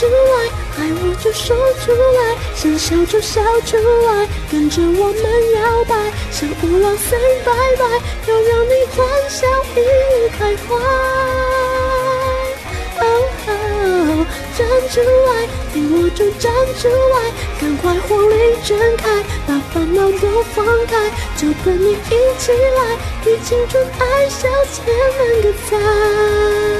出来，爱我就说出来，想笑就笑出来，跟着我们摇摆，像五郎 say 拜拜，要让你欢笑一路开怀。站出来，你我就站出来，赶快火力全开，把烦恼都放开，就跟你一起来，与青春爱笑千万个赞。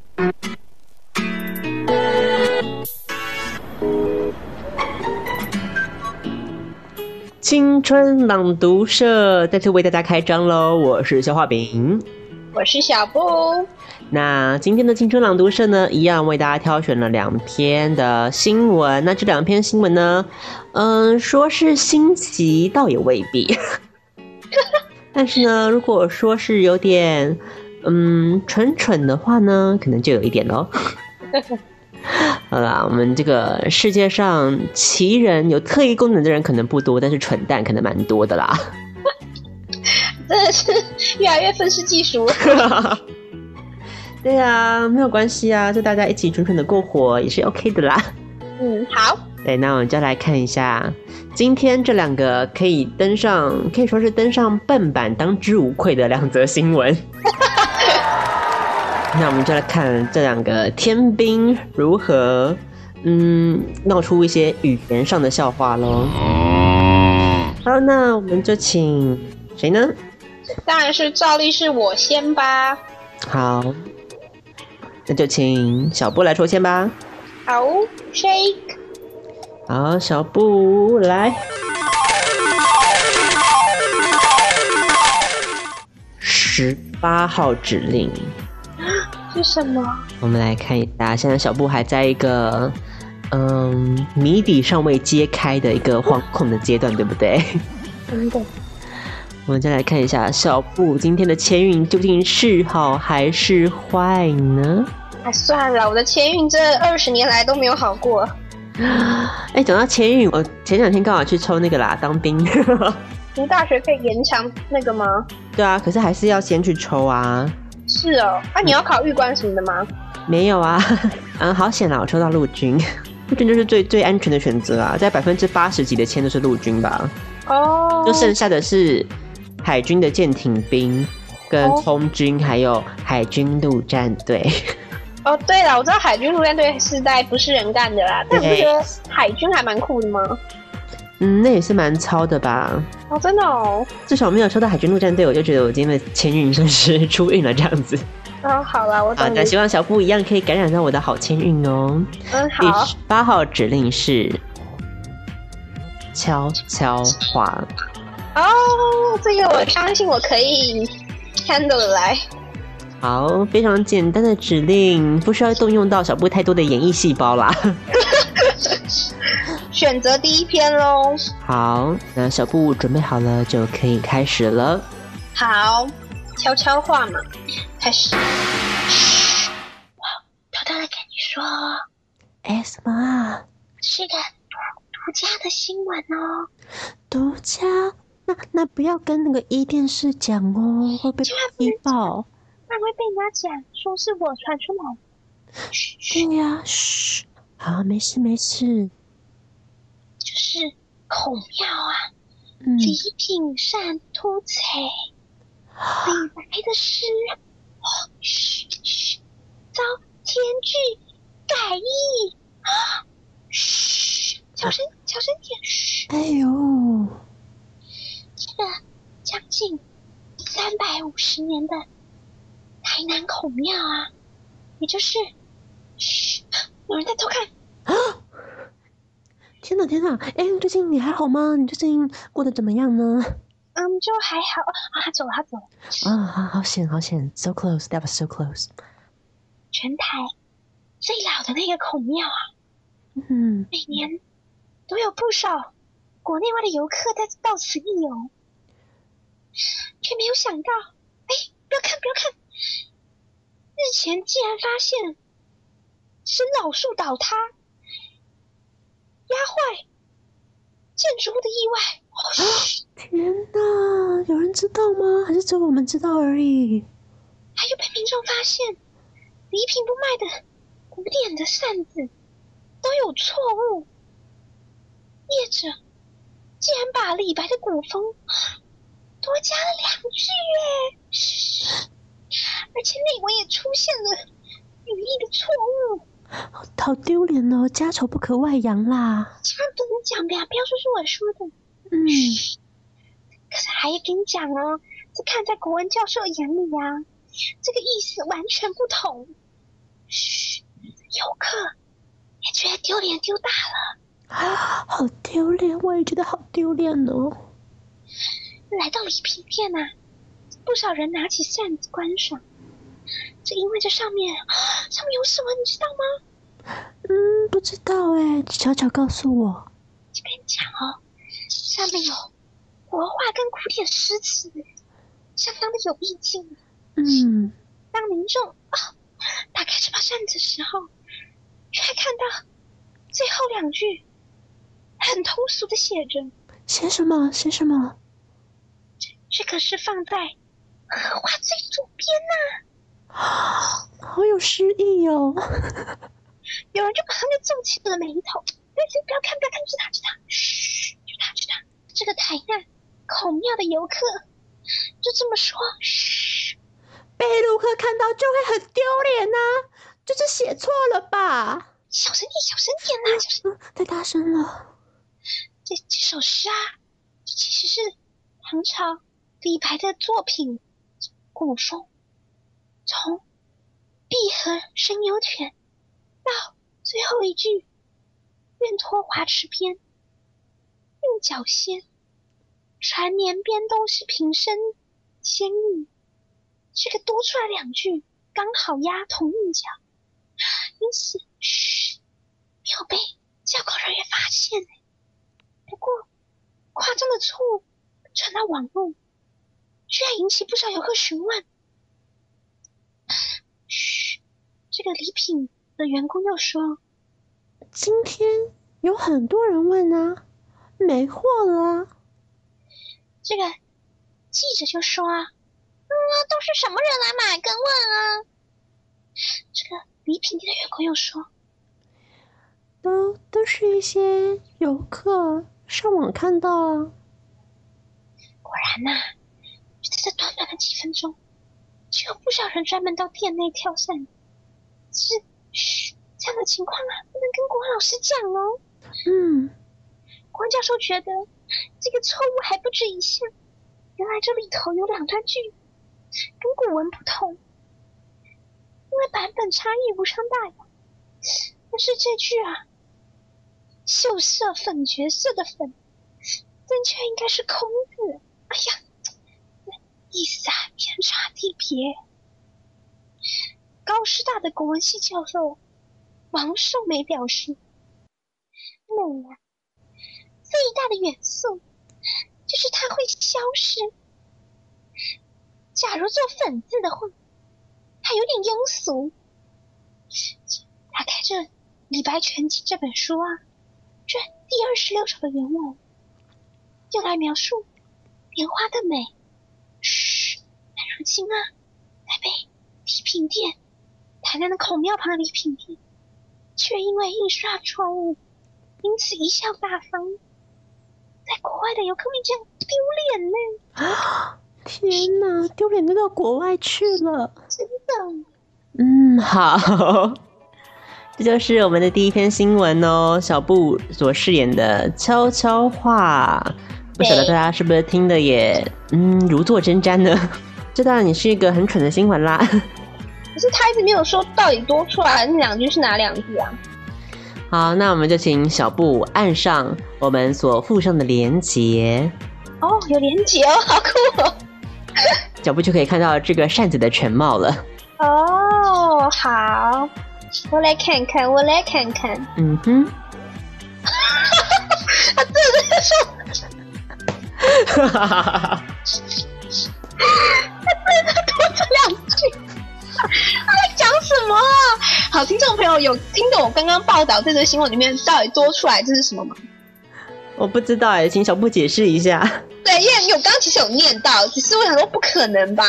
青春朗读社再次为大家开张喽！我是消化饼，我是小布。那今天的青春朗读社呢，一样为大家挑选了两篇的新闻。那这两篇新闻呢，嗯，说是新奇，倒也未必。但是呢，如果说是有点嗯蠢蠢的话呢，可能就有一点喽。好啦，我们这个世界上奇人有特异功能的人可能不多，但是蠢蛋可能蛮多的啦。真的是越来越愤世嫉俗。对啊，没有关系啊，就大家一起蠢蠢的过活也是 OK 的啦。嗯，好。对，那我们就来看一下今天这两个可以登上，可以说是登上笨版当之无愧的两则新闻。那我们就来看这两个天兵如何，嗯，闹出一些语言上的笑话喽。好，那我们就请谁呢？当然是照例是我先吧。好，那就请小布来抽签吧。好，shake。好，小布来。十八号指令。是什么？我们来看一下，现在小布还在一个嗯谜底尚未揭开的一个惶恐的阶段，对不对？真的。我们再来看一下小布今天的签运究竟是好还是坏呢？哎，算了，我的签运这二十年来都没有好过。哎，讲到签运，我前两天刚好去抽那个啦，当兵。读大学可以延长那个吗？对啊，可是还是要先去抽啊。是哦，啊，你要考玉官什么的吗？没有啊，嗯，好险啊，我抽到陆军，陆军就是最最安全的选择啊，在百分之八十几的签都是陆军吧。哦，就剩下的是海军的舰艇兵、跟空军，还有海军陆战队。哦，对了，我知道海军陆战队是在不是人干的啦，但你觉得海军还蛮酷的吗？嗯，那也是蛮糙的吧？哦，真的哦。至少没有抽到海军陆战队，我就觉得我今天的签运算是出运了这样子。哦，好了，我好。那希望小布一样可以感染到我的好签运哦。嗯，好。第八号指令是悄悄话。哦，这个我相信我可以 handle 来。好，非常简单的指令，不需要动用到小布太多的演绎细胞啦。选择第一篇喽。好，那小布准备好了就可以开始了。好，悄悄话嘛，开始。嘘，偷偷的跟你说。哎，什么啊？是个独家的新闻哦。独家？那那不要跟那个一电视讲哦，会被踢爆。那会被人家讲，说是我传出来。对呀，嘘，好，没事没事。就是孔庙啊，礼品善突彩，李白的诗，嘘嘘，遭天句改意啊，嘘，小声小声点，嘘。哎呦，这个将近三三百五十年的台南孔庙啊，也就是，嘘，有人在偷看啊！天哪，天哪！哎，最近你还好吗？你最近过得怎么样呢？嗯，就还好啊。他走了，他走了。啊，好好险，好险！So close, that was so close。全台最老的那个孔庙啊，嗯，每年都有不少国内外的游客在到此一游。却没有想到，哎，不要看，不要看！日前竟然发现是老树倒塌，压坏建筑物的意外。天哪，有人知道吗？还是只有我们知道而已？还有被民众发现礼品不卖的古典的扇子都有错误，业者竟然把李白的古风。多加了两句耶，而且内文也出现了语义的错误，好丢脸哦！家丑不可外扬啦，千万不能讲的呀，不要说是我说的。嗯，可是还要跟你讲哦，这看在国文教授眼里啊，这个意思完全不同。嘘，游客也觉得丢脸丢大了，啊，好丢脸，我也觉得好丢脸哦。来到礼品店呐，不少人拿起扇子观赏。这因为这上面 上面有什么，你知道吗？嗯，不知道哎，悄悄告诉我。就跟你讲哦，上面有国画跟古典诗词，相当的有意境。嗯，当民众啊打开这把扇子的时候，却看到最后两句很通俗的写着：写什么？写什么？这可是放在画最左边呐，好有诗意哦！有人就马上就皱起了眉头，对，不要看，不要看，是他，是他，嘘，就他，就他。这个台南孔庙的游客就这么说，嘘，被陆客看到就会很丢脸呐，就是写错了吧？小声点，小声点呐，小声，太大声了。这这首诗啊，其实是唐朝。李白的作品古风，从“碧河生幽泉”到最后一句“愿托华池边，韵脚仙，船绵边都是平生仙意”，这个多出来两句刚好押同韵脚，因此嘘没有被教稿人员发现不过夸张的错误传到网络。居然引起不少游客询问。嘘，这个礼品的员工又说：“今天有很多人问啊，没货了。”这个记者就说：“啊，嗯，都是什么人来买跟问啊？”这个礼品店的员工又说：“都都是一些游客上网看到啊。”果然呐。在这短短的几分钟，就有不少人专门到店内挑扇。是，嘘，这样的情况啊，不能跟国文老师讲哦。嗯，国文教授觉得这个错误还不止一项。原来这里头有两段句跟古文不同，因为版本差异无伤大雅。但是这句啊，秀色粉绝色的粉，正确应该是空字。哎呀！意思，天差地别。高师大的国文系教授王寿梅表示：“美啊，最大的元素就是它会消失。假如做粉字的话，它有点庸俗。打开这《李白全集》这本书啊，这第二十六首的原文，就来描述莲花的美。”嘘，但如今啊，台北礼品店，台南的孔庙旁的礼品店，却因为印刷错误，因此贻笑大方，在国外的游客面前丢脸呢！啊，天哪，丢脸都到国外去了，真的。嗯，好，这就是我们的第一篇新闻哦。小布所饰演的悄悄话。不晓得大家是不是听的也嗯如坐针毡呢？知道你是一个很蠢的新闻啦。可是他一直没有说到底多出来那两句是哪两句啊？好，那我们就请小布按上我们所附上的连结。哦，有连结哦，好酷哦！小布就可以看到这个扇子的全貌了。哦，好，我来看看，我来看看。嗯哼。他真的在说。哈哈哈哈哈！他真的多这两句。他在讲什么？好，听众朋友有听懂我刚刚报道这则新闻里面到底多出来这是什么吗？我不知道哎，请小布解释一下。对，因为我刚刚其实有念到，只是我想说不可能吧，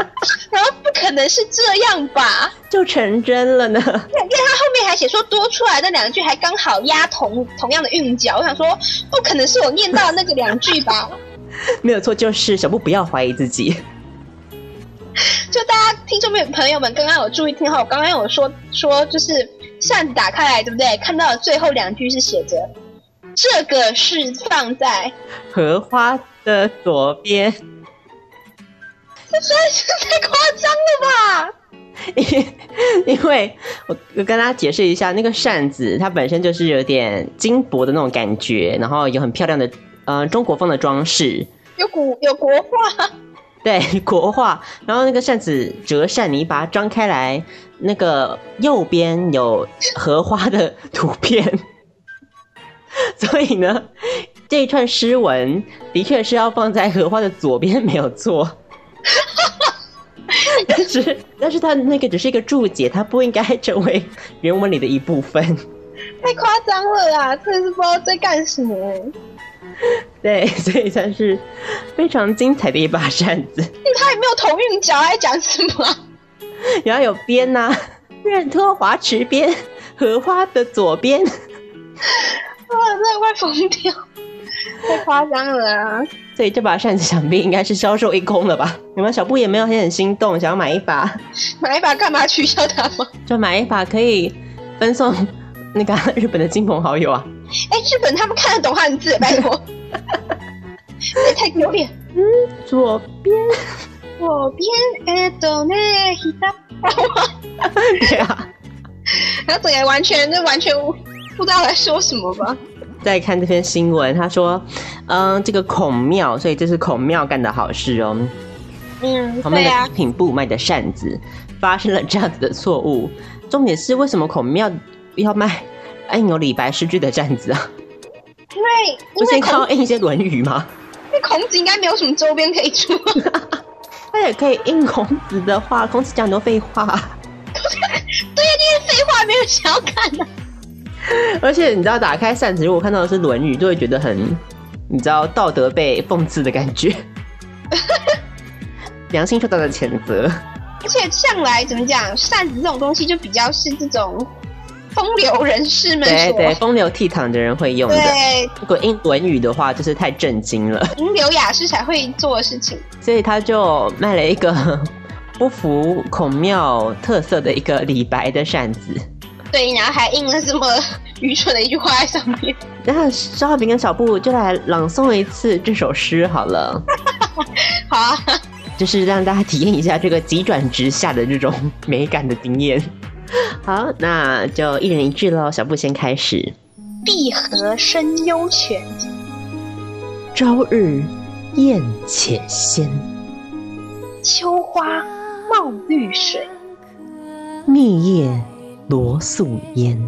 然后不可能是这样吧，就成真了呢。因为他后面还写说多出来的两句还刚好押同同样的韵脚，我想说不可能是我念到那个两句吧？没有错，就是小布不要怀疑自己。就大家听众们朋友们，刚刚有注意听哈，我刚刚有说说就是扇子打开来，对不对？看到最后两句是写着这个是放在荷花的左边，这实在是太夸张了吧？因因为我我跟大家解释一下，那个扇子它本身就是有点金箔的那种感觉，然后有很漂亮的呃中国风的装饰，有古有国画。对国画，然后那个扇子折扇，你把它张开来，那个右边有荷花的图片，所以呢，这一串诗文的确是要放在荷花的左边，没有错。但是，但是它那个只是一个注解，它不应该成为原文里的一部分。太夸张了啦！真的是不知道在干什么。对，所以算是非常精彩的一把扇子。他也没有同韵脚，还讲什么？然后有边呐，任托华池边，荷花的左边。哇，真的快疯掉！太夸张了啊！所以这把扇子想必应该是销售一空了吧？有没有小布也没有很心动，想要买一把？买一把干嘛？取消它吗？就买一把可以分送那个日本的亲朋好友啊。哎，日本他们看得懂汉字，拜托，也 太丢脸。嗯，左边，左边，哎，懂呢，西达，对啊，然后整个完全，就完全不知道在说什么吧。再看这篇新闻，他说，嗯，这个孔庙，所以这是孔庙干的好事哦。嗯，旁边的品部卖的扇子发生了这样子的错误，重点是为什么孔庙要卖？印有李白诗句的扇子啊，因为不是要印一些《论语》吗？那孔子应该没有什么周边可以出，他也可以印孔子的话。孔子讲很多废话，对呀，那些废话没有想要看的。而且你知道，打开扇子，如果看到的是《论语》，就会觉得很，你知道道德被讽刺的感觉，良心受到了谴责。而且向来怎么讲，扇子这种东西就比较是这种。风流人士们，对对，风流倜傥的人会用的。对，如果印《论语》的话，就是太震惊了。风流雅士才会做的事情。所以他就卖了一个 不符孔庙特色的一个李白的扇子。对，然后还印了这么 愚蠢的一句话在上面。然后肖浩平跟小布就来朗诵一次这首诗好了。好啊，就是让大家体验一下这个急转直下的这种美感的经验。好，那就一人一句喽。小布先开始。碧荷深幽泉，朝日艳且鲜。秋花冒绿水，密叶罗素烟。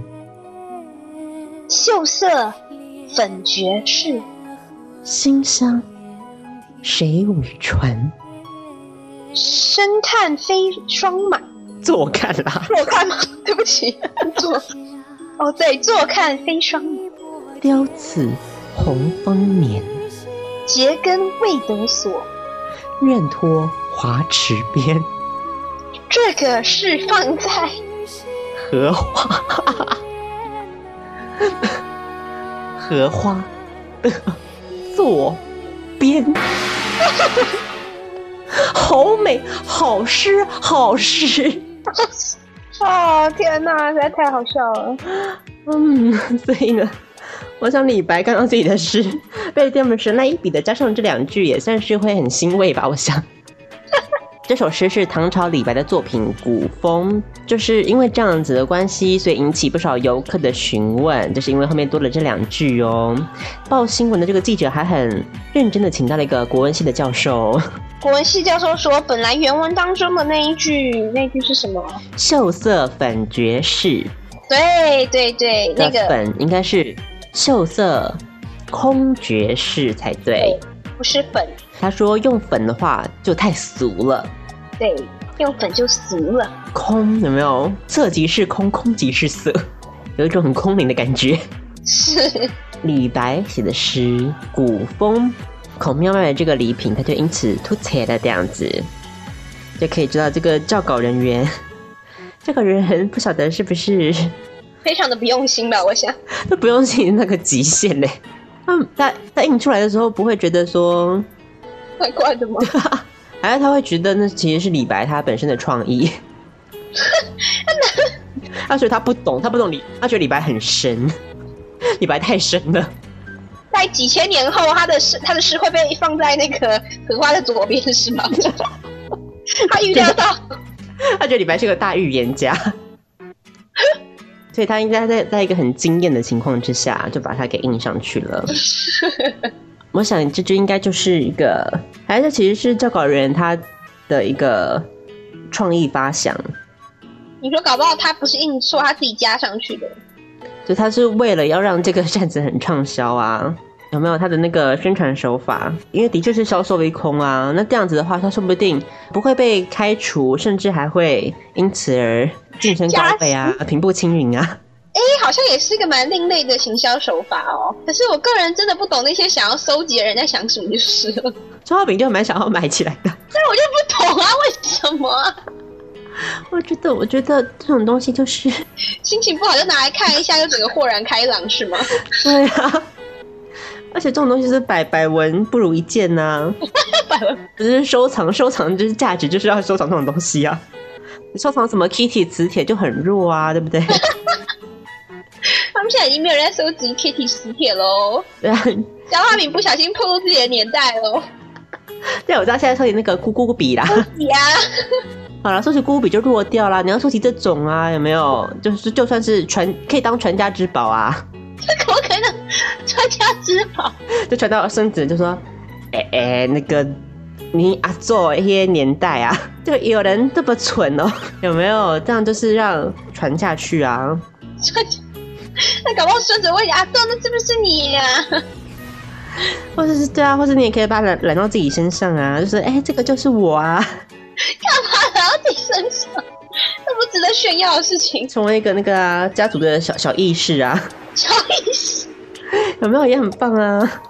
秀色粉绝世，馨香谁与传？身看飞霜满。坐看啦，坐看吗？对不起，坐。哦，对，坐看飞霜满。雕此红枫眠，结根未得所，愿托华池边。这个是放在荷花，荷花的左边。好 美，好诗，好诗。哦天哪，实在太好笑了。嗯，所以呢，我想李白看到自己的诗被这么神来一笔的加上这两句，也算是会很欣慰吧。我想，这首诗是唐朝李白的作品《古风》，就是因为这样子的关系，所以引起不少游客的询问。就是因为后面多了这两句哦。报新闻的这个记者还很认真的请到了一个国文系的教授。国文系教授说，本来原文当中的那一句，那句是什么？秀色粉绝世。对对对，那个粉应该是秀色空绝世才对，不是粉。他说用粉的话就太俗了，对，用粉就俗了。空有没有？色即是空，空即是色，有一种很空灵的感觉。是李白写的诗，古风，孔庙卖的这个礼品，他就因此突起了这样子，就可以知道这个校稿人员，这个人不晓得是不是非常的不用心吧？我想，那不用心那个极限嘞。他他他印出来的时候不会觉得说。怪怪的吗？还是他会觉得那其实是李白他本身的创意？他觉得他不懂，他不懂李，他觉得李白很深，李白太深了。在几千年后，他的诗，他的诗会被放在那个荷花的左边，是吗？他预料到，他觉得李白是个大预言家，所以他应该在在一个很惊艳的情况之下，就把它给印上去了。我想这就应该就是一个，还是其实是教稿人他的一个创意发想。你说搞不好他不是硬说，他自己加上去的。就他是为了要让这个扇子很畅销啊，有没有他的那个宣传手法？因为的确是销售一空啊，那这样子的话，他说不定不会被开除，甚至还会因此而晋升高飞啊，平步青云啊。哎，好像也是一个蛮另类的行销手法哦。可是我个人真的不懂那些想要搜集的人在想什么，就是了。周浩饼就蛮想要买起来的，但我就不懂啊，为什么？我觉得，我觉得这种东西就是 心情不好就拿来看一下，就整个豁然开朗，是吗？对啊。而且这种东西是百百闻不如一见呐。百闻不是收藏，收藏就是价值，就是要收藏这种东西啊。你收藏什么 Kitty 磁铁就很弱啊，对不对？他们现在已经没有人在收集 Kitty 磁铁喽。对啊，小花饼不小心透露自己的年代喽。对，我知道现在收集那个咕咕笔啦。笔啊。好了，收集咕咕笔就弱掉啦。你要收集这种啊，有没有？就是就算是传，可以当传家之宝啊。这怎么可能传家之宝？就传到孙子就说：“哎哎，那个你阿做一些年代啊，就有人这么蠢哦，有没有？这样就是让传下去啊。”传。那搞不好孙子问你阿豆，那是不是你呀？或者是对啊，或者你也可以把它揽揽到自己身上啊，就是哎，这个就是我啊。干嘛揽到自己身上？那不值得炫耀的事情。成为一个那个家族的小小意识啊。小意识有没有也很棒啊？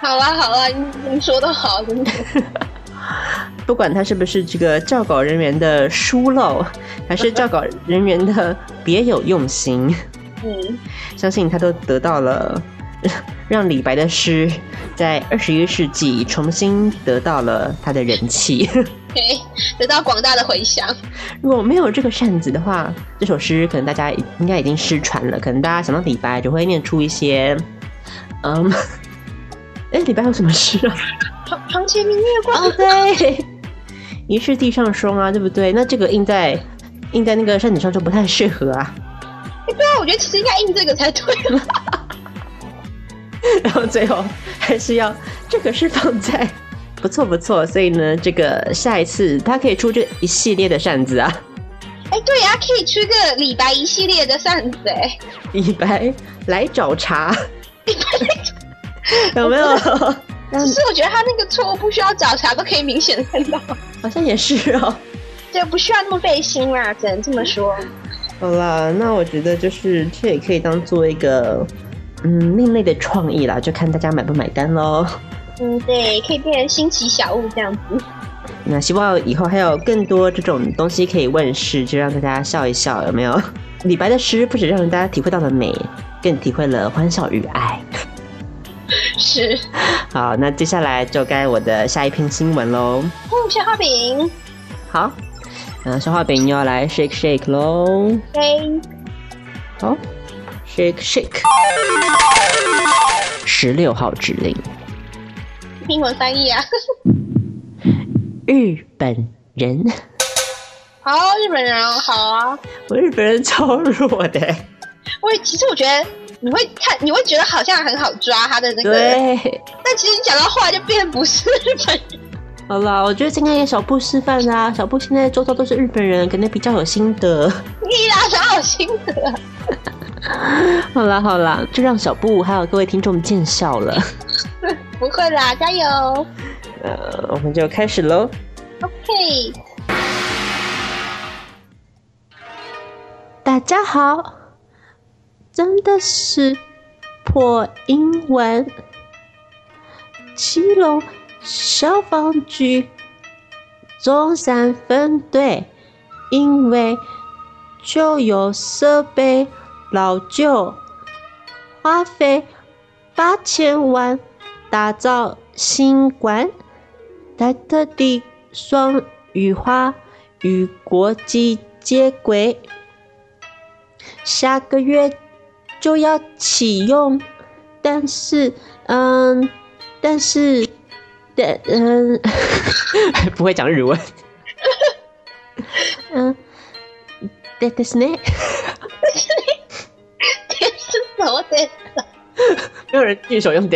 好啦好啦，你你说的好，真的。不管他是不是这个教稿人员的疏漏，还是教稿人员的别有用心。嗯，相信他都得到了 让李白的诗在二十一世纪重新得到了他的人气，对，得到广大的回响。如果没有这个扇子的话，这首诗可能大家应该已经失传了。可能大家想到李白，就会念出一些，嗯，哎，李白有什么诗啊？床床前明月光。哦，对，疑是地上霜啊，对不对？那这个印在印在那个扇子上就不太适合啊。我觉得其实应该印这个才对了。然后最后还是要这个是放在不错不错，所以呢，这个下一次他可以出这一系列的扇子啊。哎，对呀，可以出个李白一系列的扇子哎。李白来找茬，有没有？只是我觉得他那个错误不需要找茬都可以明显的看到。好像也是哦。对，不需要那么费心啦，只能这么说。好啦，那我觉得就是这也可以当做一个嗯另类的创意啦，就看大家买不买单喽。嗯，对，可以变成新奇小物这样子。那希望以后还有更多这种东西可以问世，就让大家笑一笑，有没有？李白的诗不止让大家体会到了美，更体会了欢笑与爱。是。好，那接下来就该我的下一篇新闻喽。嗯，小花饼。好。那消化饼要来 shake shake 喽。好，shake shake。十六号指令。英文翻译啊。日本人。好，日本人好啊。我日本人超弱的。我其实我觉得你会看，你会觉得好像很好抓他的那个。对。但其实你讲到后来就变不是日本人。好啦，我觉得今天给小布示范啦。小布现在周遭都是日本人，可能比较有心得。你哪哪有心得？好啦好啦，就让小布还有各位听众见笑了。不会啦，加油！呃，我们就开始喽。OK。大家好，真的是破英文。七楼消防局中山分队，因为旧有设备老旧，花费八千万打造新馆，在特地双语化与国际接轨。下个月就要启用，但是，嗯，但是，但嗯，不会讲日文。嗯，对的是呢。什么电没有人举手用呢。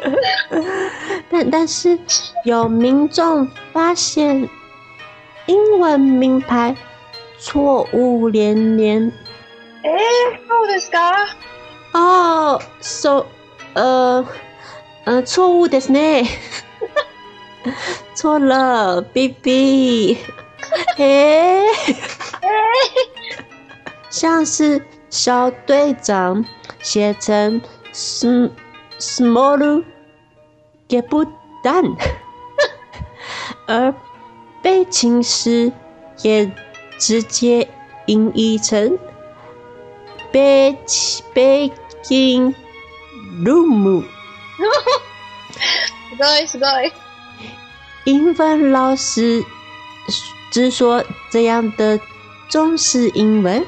但但是有民众发现英文名牌。错误连连。哎，How this guy？哦，so，呃，呃，错误的是呢。错了，B B。哎，像是小队长写成 sm small get 不 done，而背景时也。直接音译成北北京 room。すごいすごい。英文老师只说这样的中式英文，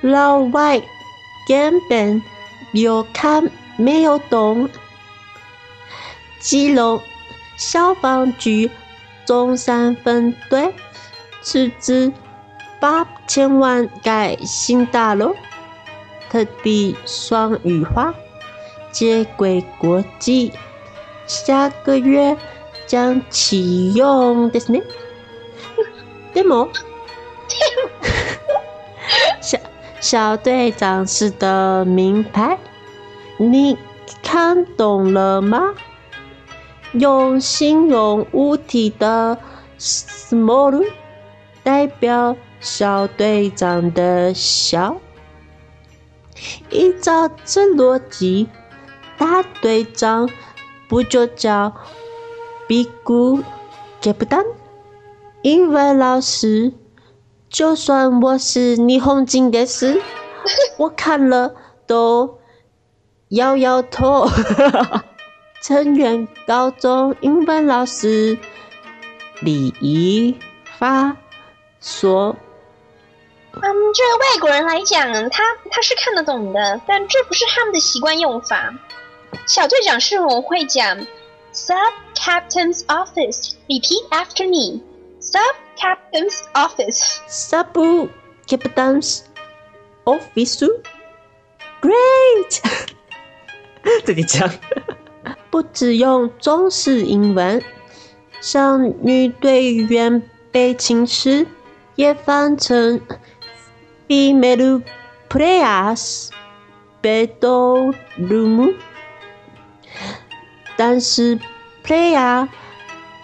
老外根本有看没有懂。基隆消防局中山分队。斥资八千万盖新大楼，特地双语化， 接轨国际，下个月将启用。ですね。でも，小小队长式的名牌，你看懂了吗？用形容物体的 small。代表小队长的小，依照这逻辑， 大队长不就叫 Big Captain？英文老师，就算我是霓虹金的事，我看了都摇摇头。成员高中英文老师李怡发。说，嗯，这个外国人来讲，他他是看得懂的，但这不是他们的习惯用法。小队长是我会讲，Sub Captain's Office. Repeat after me. Sub Captain's Office. Sub Captain's Office. Great. 自己讲，不只用中式英文，像女队员被请时。也翻成 female players bedroom，但是 player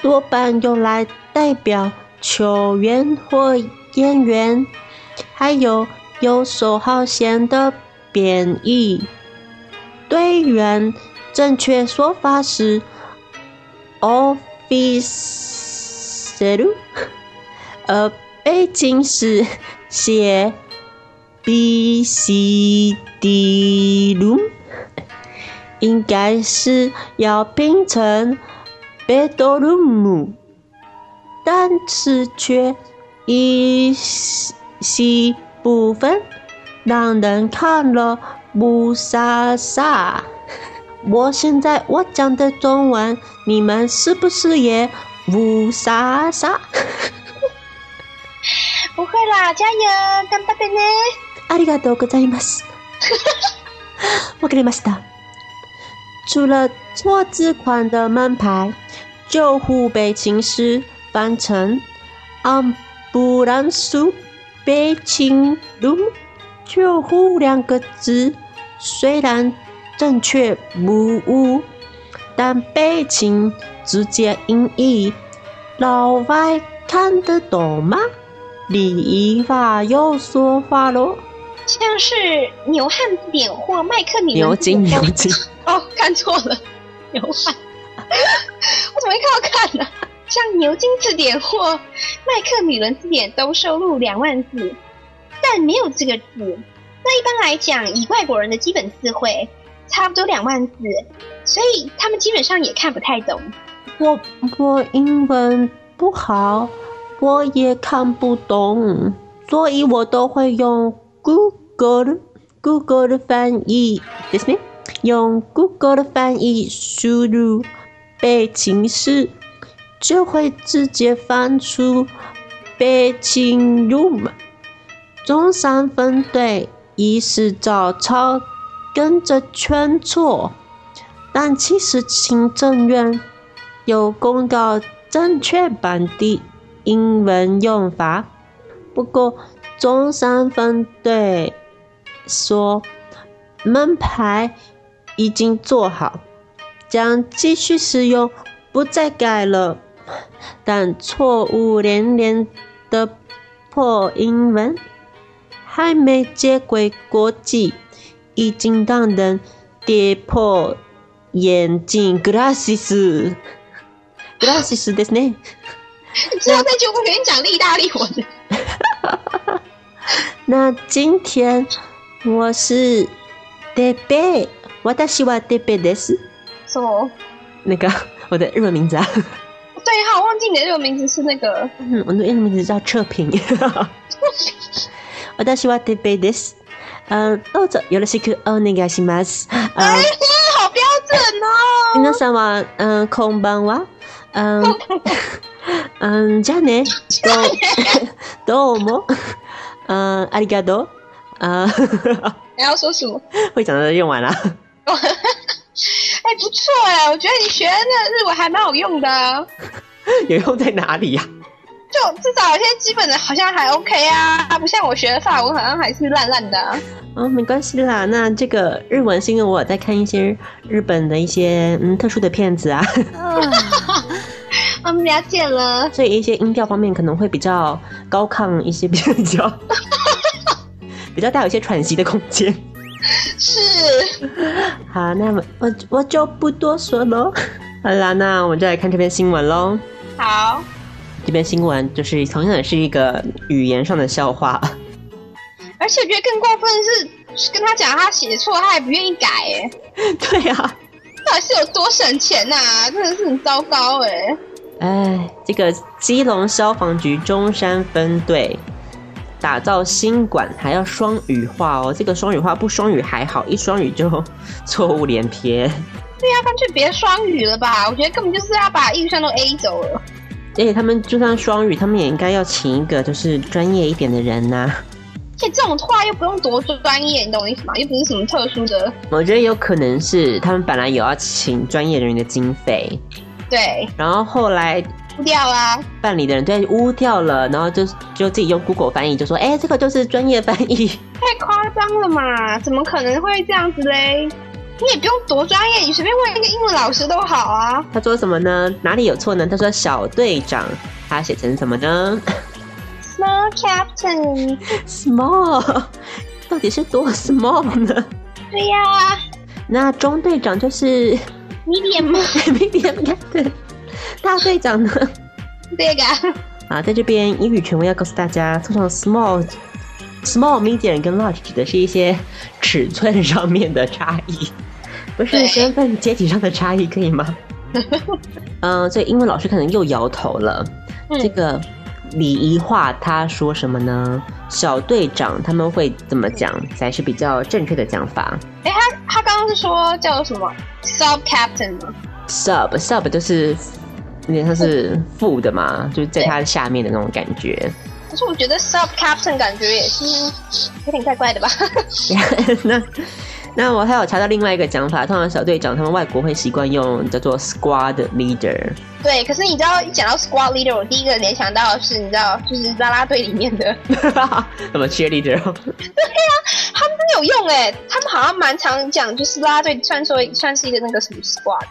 多半用来代表球员或演员，还有游手好闲的贬义。队员正确说法是 officer，而。背景是写 B C D room，应该是要拼成 bedroom，但是却一细部分让人看了不傻傻。我现在我讲的中文，你们是不是也 乌莎莎。不会啦，加油，干巴的呢！ありがとうございます。わかりました。 除了错字款的门牌，救护被情诗翻成 “ambulance” 被情如救护两个字，虽然正确无误，但被情直接音译，老外看得懂吗？礼仪法有说法喽。像是牛汉字典或麦克米牛津牛津哦，看错了，牛汉，我怎么没看到看呢？像牛津字典或麦克米伦字典都收录两万字，但没有这个字。那一般来讲，以外国人的基本词汇，差不多两万字，所以他们基本上也看不太懂。我我英文不好，我也看不懂，所以我都会用。Google Google 的翻译，this me 用 Google 的翻译输入北京市，就会直接翻出北京 room 中山分队一是早操跟着圈错，但其实行政院有公告正确版的英文用法，不过。中山分队说：“门牌已经做好，将继续使用，不再改了。但错误连连的破英文还没接轨国际，已经让人跌破眼镜。Glasses，glasses ですね。你知道那句我给你讲意大利文。” 那今天我是德贝，我的喜欢德贝的是什么？那个我的日文名字啊？对哈，忘记你的日文名字是那个。嗯，我的日文名字叫彻平。我的喜欢德贝的是，嗯，どうぞよろしくお願いします。哎，好标准哦。皆様、嗯，こんばんは。嗯嗯，じゃね。どうも。 嗯，阿里嘎多，啊，你要说什么？会长的用完了。哎，不错哎，我觉得你学那日文还蛮有用的。有用在哪里呀？就至少有些基本的好像还 OK 啊，不像我学的法文好像还是烂烂的。哦，没关系啦，那这个日文是因为我在看一些日本的一些嗯特殊的片子啊。我们 了解了，所以一些音调方面可能会比较高亢一些，比较 比较带有一些喘息的空间。是，好，那么我我就不多说了。好啦，那我们就来看这篇新闻喽。好，这篇新闻就是同样也是一个语言上的笑话，而且我觉得更过分的是，跟他讲他写错，他还不愿意改，哎，对呀，到底是有多省钱呐？真的是很糟糕，哎。哎，这个基隆消防局中山分队打造新馆，还要双语化哦。这个双语化不双语还好，一双语就错误连篇。对呀，干脆别双语了吧？我觉得根本就是要把预算都 A 走了。而且他们就算双语，他们也应该要请一个就是专业一点的人呐。而且这种话又不用多专业，你懂我意思吗？又不是什么特殊的。我觉得有可能是他们本来有要请专业人员的经费。对，然后后来污掉啊，办理的人对污掉了，然后就就自己用 Google 翻译，就说：“哎，这个就是专业翻译。”太夸张了嘛？怎么可能会这样子嘞？你也不用多专业，你随便问一个英文老师都好啊。他说什么呢？哪里有错呢？他说小队长，他写成什么呢？Small Captain。Small，到底是多 small 呢？对呀。那中队长就是。medium 吗？medium 对，大队长呢？这个啊，在这边英语权威要告诉大家，通常 small、small、medium 跟 large 指的是一些尺寸上面的差异，不是身份阶级上的差异，可以吗？嗯，所以英文老师可能又摇头了。这个礼仪化，他说什么呢？小队长他们会怎么讲才是比较正确的讲法？哎，他他刚刚是说叫什么？Sub captain 吗？Sub sub 就是有点像是副的嘛，就是在他下面的那种感觉。可是我觉得 sub captain 感觉也是有点怪怪的吧？那那我还有查到另外一个讲法，通常小队长他们外国会习惯用叫做 squad leader。对，可是你知道一讲到 squad leader，我第一个联想到的是你知道就是啦啦队里面的 什么 cheerleader？对呀、他们有用哎，他们好像蛮常讲就是啦啦队，算说算是一个那个什么 squad，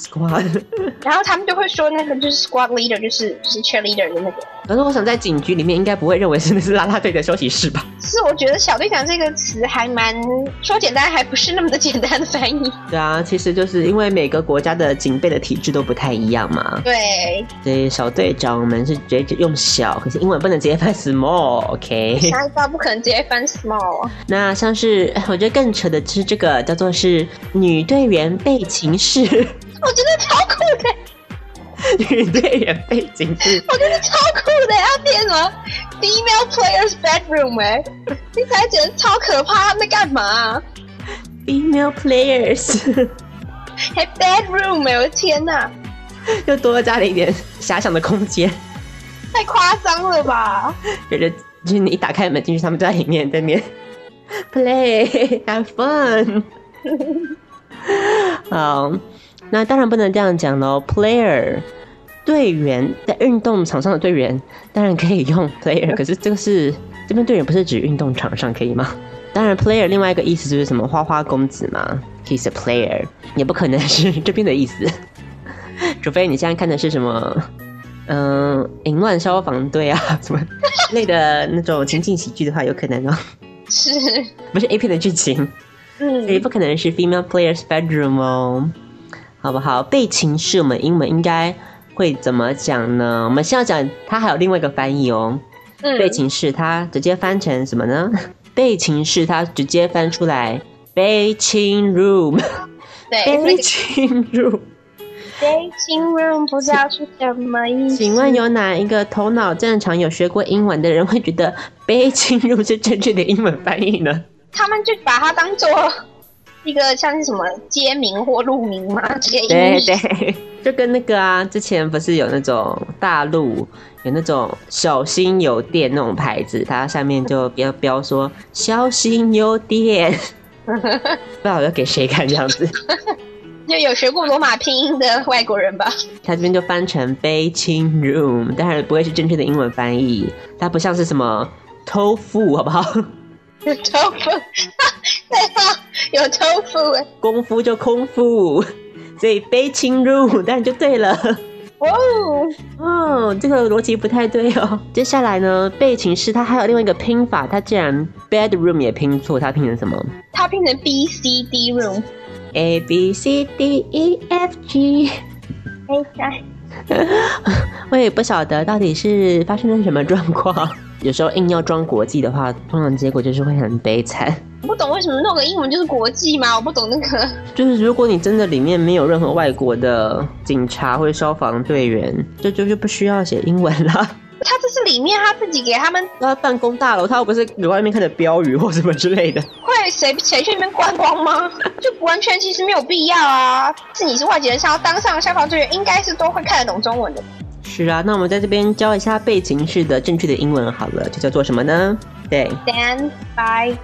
squad。然后他们就会说那个就是 squad leader，就是就是 cheerleader 的那个。可是我想在警局里面应该不会认为是那是拉拉队的休息室吧？是我觉得小队长这个词还蛮说简单，还不是那么的简单的翻译。对啊，其实就是因为每个国家的警备的体制都不太一样嘛。对，所以小队长我们是直接用小，可是英文不能直接翻 small，OK？、下一道不可能直接翻 small。那像是我觉得更扯的是这个叫做是女队员被情事，我觉得超酷的，女队员背景是，我觉得超酷的，要变什么 female players bedroom 哎、听起来简直超可怕，他们在干嘛、female players，还 bedroom 哎、我的天哪，又多加了一点遐想的空间。太夸张了吧？觉得就是你一打开门进去，他们就在里面在那边 play have fun。好，那当然不能这样讲喽。Player 队员在运动场上的队员当然可以用 player，可是这个是这边队员不是指运动场上可以吗？当然，player 另外一个意思就是什么花花公子嘛，he's a player，也不可能是 这边的意思，除非你现在看的是什么，嗯、淫乱消防队啊什么之类的那种情景喜剧的话，有可能哦，是，不是 A 片的剧情。嗯，不可能是 female players bedroom 哦，好不好？被情事我们英文应该会怎么讲呢？我们先要讲它还有另外一个翻译哦。嗯被情事它直接翻成什么呢？被情事它直接翻出来被情 room，对，那被个情 room。dating room 不知道是什么意思。请问有哪一个头脑正常、有学过英文的人会觉得被情 room 是正确的英文翻译呢？他们就把它当做一个像是什么街名或路名吗，直接音对对，就跟那个啊，之前不是有那种大陆有那种小心有店那种牌子，它下面就标标说小心有店，不知道要给谁看这样子。就有学过罗马拼音的外国人吧。它这边就翻成 baking room，当然不会是正确的英文翻译，它不像是什么偷富，好不好？有 tofu，对啊，有 tofu 哎，功夫就空腹，所以 baking room 当然就对了。哇哦，哦，这个逻辑不太对哦。接下来呢，被情是它还有另外一个拼法，它竟然 bedroom 也拼错，它拼成什么它拼成 B C D room，？A B C D E F G，哎，我也不晓得到底是发生了什么状况。有时候硬要装国际的话，通常结果就是会很悲惨。我不懂为什么弄个英文就是国际嘛，我不懂那个。就是如果你真的里面没有任何外国的警察或者消防队员，这就就不需要写英文啦。他这是里面他自己给他们那办公大楼，他又不是有外面看的标语或什么之类的。会谁谁去那边观光吗？就完全其实没有必要啊。是你是外籍人，想要当上消防队员，应该是都会看得懂中文的。是啊，那我们在这边教一下背景式的正确的英文好了，就叫做什么呢？对 Stand by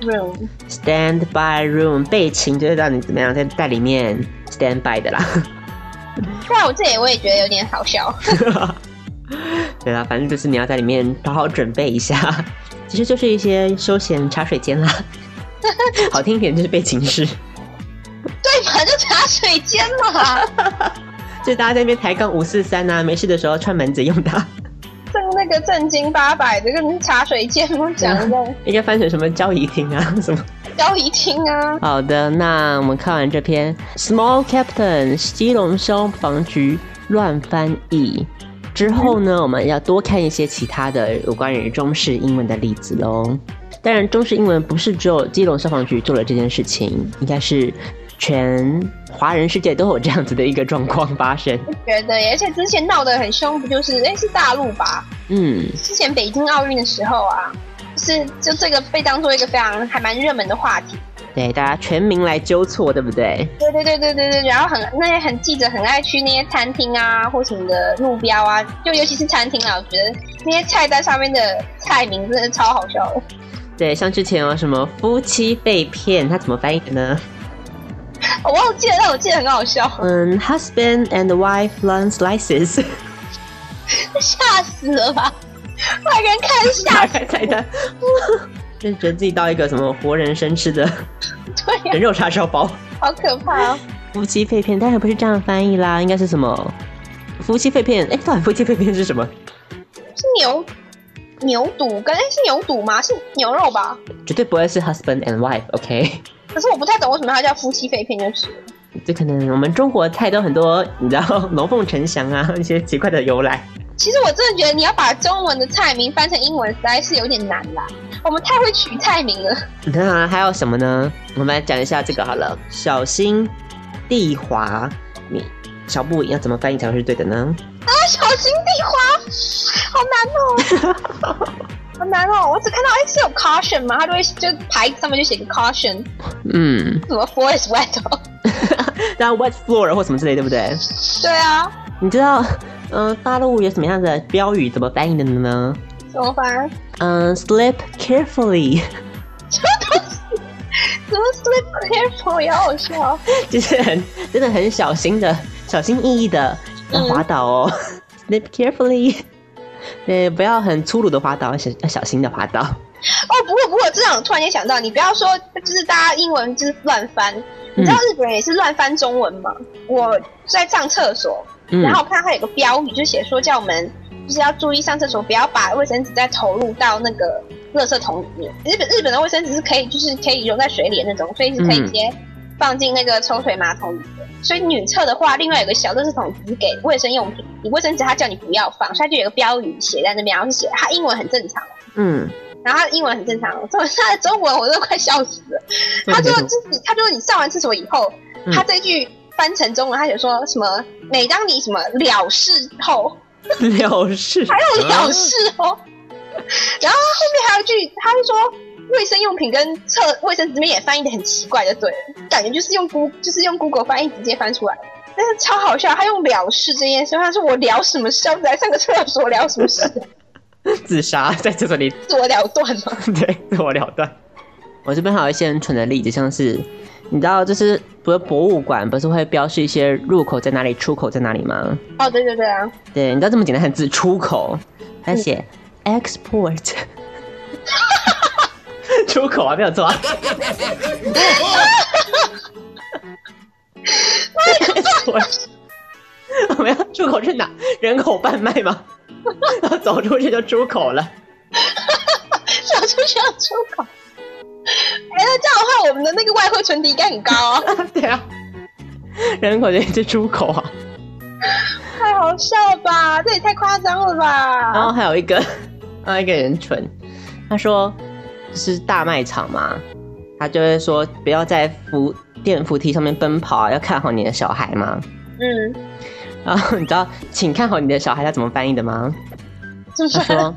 room，，stand by room，备勤就是让你怎么样在在里面 stand by 的啦。对啊，我这里我也觉得有点好笑。对啊，反正就是你要在里面好好准备一下，其实就是一些休闲茶水间啦。好听一点就是背景式，对嘛，就茶水间嘛，就是大家在那边抬杠五四三啊，没事的时候串门子用它。正那个正经八百的跟茶水间讲的 应该翻成什么交易厅啊 什么？交易厅啊。好的，那我们看完这篇《Small Captain》基隆消防局乱翻译之后呢，我们要多看一些其他的有关于中式英文的例子喽。当然，中式英文不是只有基隆消防局做了这件事情，应该是全华人世界都有这样子的一个状况发生。觉得耶，而且之前闹得很凶，不就是哎是大陆吧？嗯，之前北京奥运的时候啊，是就这个被当做一个非常还蛮热门的话题。对，大家全民来纠错，对不对？对对对对对对，然后很那些很记者很爱去那些餐厅啊或什么的路标啊，就尤其是餐厅啊，我觉得那些菜单上面的菜名真的超好笑的。对，像之前有什么夫妻被骗，他怎么翻译的呢？我忘记了，但我记得很好笑。嗯，husband and wife learn slices，吓死了吧！外人看吓打开菜单，就觉得自己到一个什么活人生吃的对呀、人肉叉烧包。好可怕哦！夫妻肺片，当然不是这样翻译啦，应该是什么？夫妻肺片，哎，到底夫妻肺片是什么？是牛牛肚，刚才是牛肚吗？是牛肉吧？绝对不会是 husband and wife，OK？、可是我不太懂为什么它叫夫妻肺片，就是了这可能我们中国菜都很多，你知道龙凤呈祥啊，一些奇怪的由来。其实我真的觉得你要把中文的菜名翻成英文，实在是有点难啦。我们太会取菜名了。那还有什么呢？我们来讲一下这个好了。小心地滑，你小布要怎么翻译才会是对的呢？啊，小心地滑，好难哦，好难哦。我只看到哎是有 caution 吗？它就会就牌子上面就写个 caution，嗯，什么 floor is wet 哦。然后 wet floor 或什么之类，对不对？对啊，你知道，嗯、大陆有什么样的标语怎么翻译的呢？怎么翻？嗯、s l i p carefully，什么东西？怎么 slip careful 也好好笑。就是很真的很小心的、小心翼翼的嗯滑倒哦、s l i p carefully，对，不要很粗鲁的滑倒，要小要小心的滑倒。哦，不过不过，这让我突然间想到，你不要说就是大家英文就是乱翻，你知道日本人也是乱翻中文吗？我在上厕所，嗯然后我看到它有个标语，就写说叫我们就是要注意上厕所，不要把卫生纸再投入到那个垃圾桶里面。日本日本的卫生纸是可以就是可以溶在水里的那种，所以是可以直接放进那个抽水马桶里的。所以女厕的话，另外有个小垃圾桶只是给卫生用品，你卫生纸它叫你不要放，所以它就有个标语写在那边，然后是写它英文很正常。嗯，然后他的英文很正常，中文他的中文我都快笑死了。他说就是他说你上完厕所以后，嗯他这句翻成中文，他就说什么每当你什么了事后，了事，还有了事哦。然后后面还有一句，他就说卫生用品跟厕卫生纸这边也翻译的很奇怪，就对了，感觉就是用 Google 就是用 Google 翻译直接翻出来。但是超好笑，他用了事这件事，他说我聊什么事？我只来上个厕所聊什么事？自杀在厕所里，自我了断吗？对，自我了断。我这边还有一些很蠢的例子，像是你知道，就是不是博物馆不是会标示一些入口在哪里、出口在哪里吗？哦，对对对啊，对，你知道这么简单的字，出口，他写 export，出口啊，没有错、啊。export，我们要出口去哪？人口贩卖吗？然 后走出去就出口了。走出去要出口。哎、那这样的话，我们的那个外汇存底应该很高啊！对啊，人口就一直出口啊。太好笑了吧？这也太夸张了吧？然后还有一个，还有一个人蠢，他说就是大卖场嘛，他就会说不要在扶电扶梯上面奔跑啊，要看好你的小孩嘛。嗯，然后你知道，请看好你的小孩，他怎么翻译的吗？就是？他说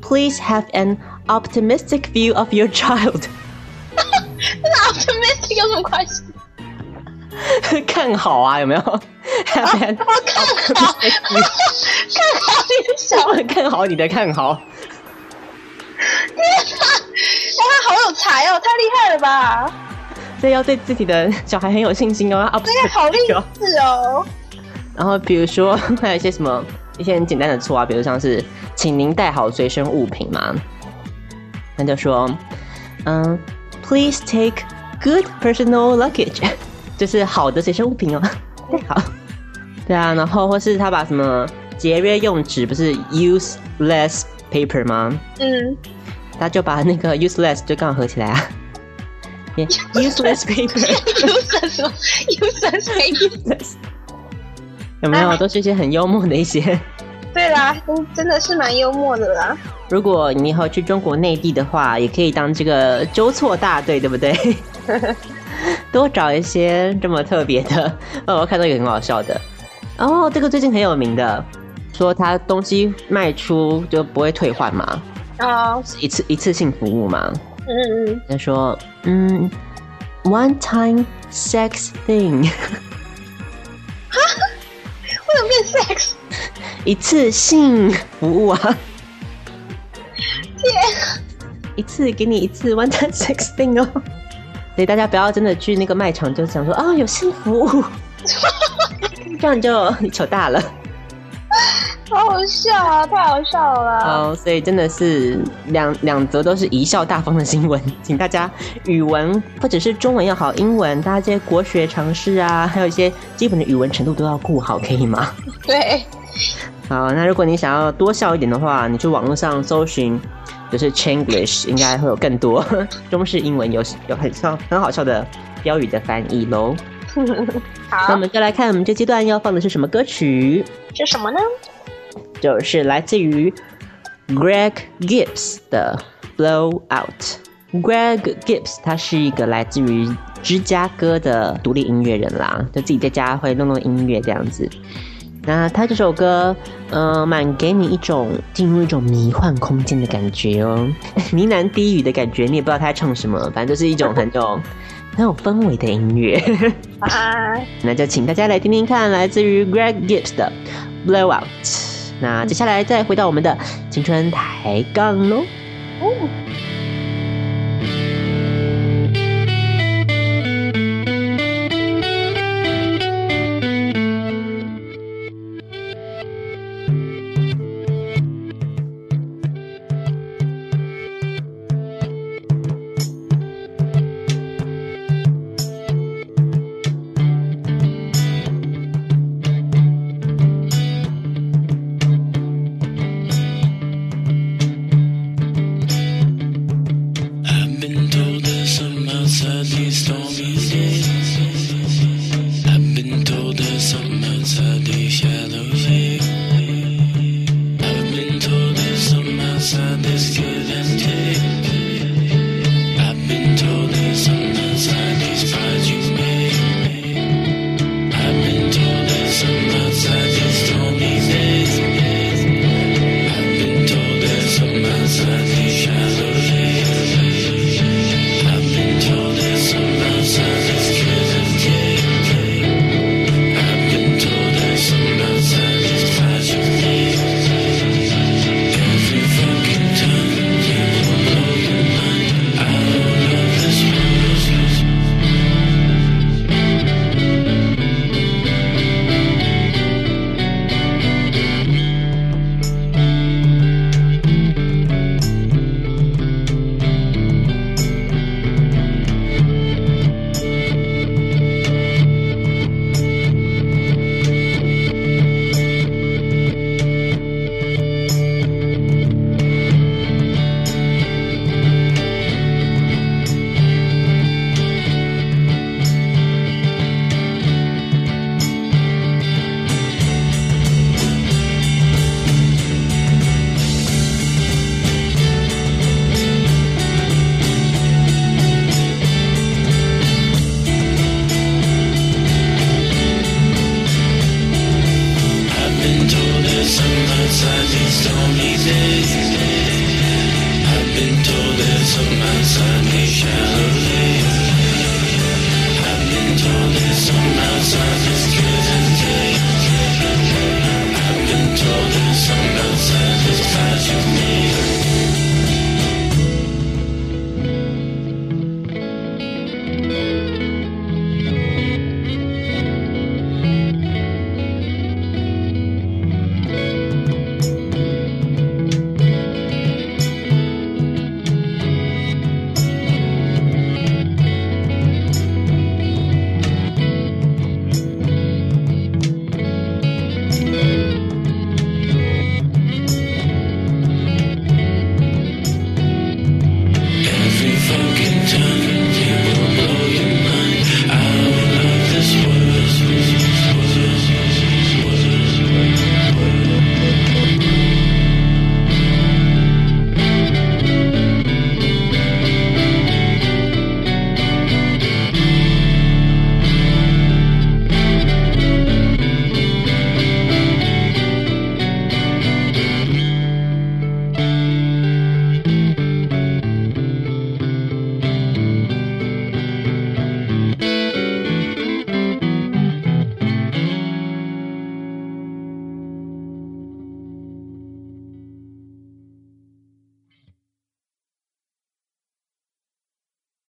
，Please have an optimistic view of your child，那 optimistic 有什么关系？看好啊，有没有 看好看好你的小孩，看好你的看好。哇，他好有才哦，太厉害了吧？所以要对自己的小孩很有信心哦。这个好励志哦。然后比如说 还有一些什么一些很简单的错啊，比如像是请您带好随身物品嘛，那就说嗯，Please take good personal luggage，就是好的随身物品哦，带好。对啊，然后或是他把什么节约用纸不是 use less paper 吗？嗯，他就把那个 useless 就刚好合起来啊，useless paper。useless 什么 useless baby？有没有？都是一些很幽默的一些。对啦，真真的是蛮幽默的啦。如果你以后去中国内地的话，也可以当这个纠错大队，对不对？多找一些这么特别的。哦，我看到一个很好笑的，哦，这个最近很有名的，说他东西卖出就不会退换嘛，哦，是一次一次性服务嘛。嗯嗯他说，嗯 one time sex thing。哈？为什么变 sex？一次性服务啊！天，一次给你一次 one time sex thing 哦。所以大家不要真的去那个卖场就想说啊有性服务，这样就你糗大了。好好笑啊！太好笑了。哦，所以真的是两两则都是贻笑大方的新闻，请大家语文或者是中文要好，英文大家这些国学常识啊，还有一些基本的语文程度都要顾好，可以吗？对。好，那如果你想要多笑一点的话，你去网络上搜寻，就是 Chinglish，应该会有更多 中式英文有有很笑很好笑的标语的翻译喽。好，那我们就来看我们这阶段要放的是什么歌曲？是什么呢？就是来自于 Greg Gibbs 的 Blow Out。Greg Gibbs 他是一个来自于芝加哥的独立音乐人啦，就自己在家会弄弄音乐这样子。那他这首歌，嗯，蛮给你一种进入一种迷幻空间的感觉哦，呢喃低语的感觉，你也不知道他在唱什么，反正就是一种很有很有氛围的音乐。啊，那就请大家来听听看，来自于 Greg Gibbs 的 Blow Out。那接下来再回到我们的青春抬杠喽。哦。Jesus.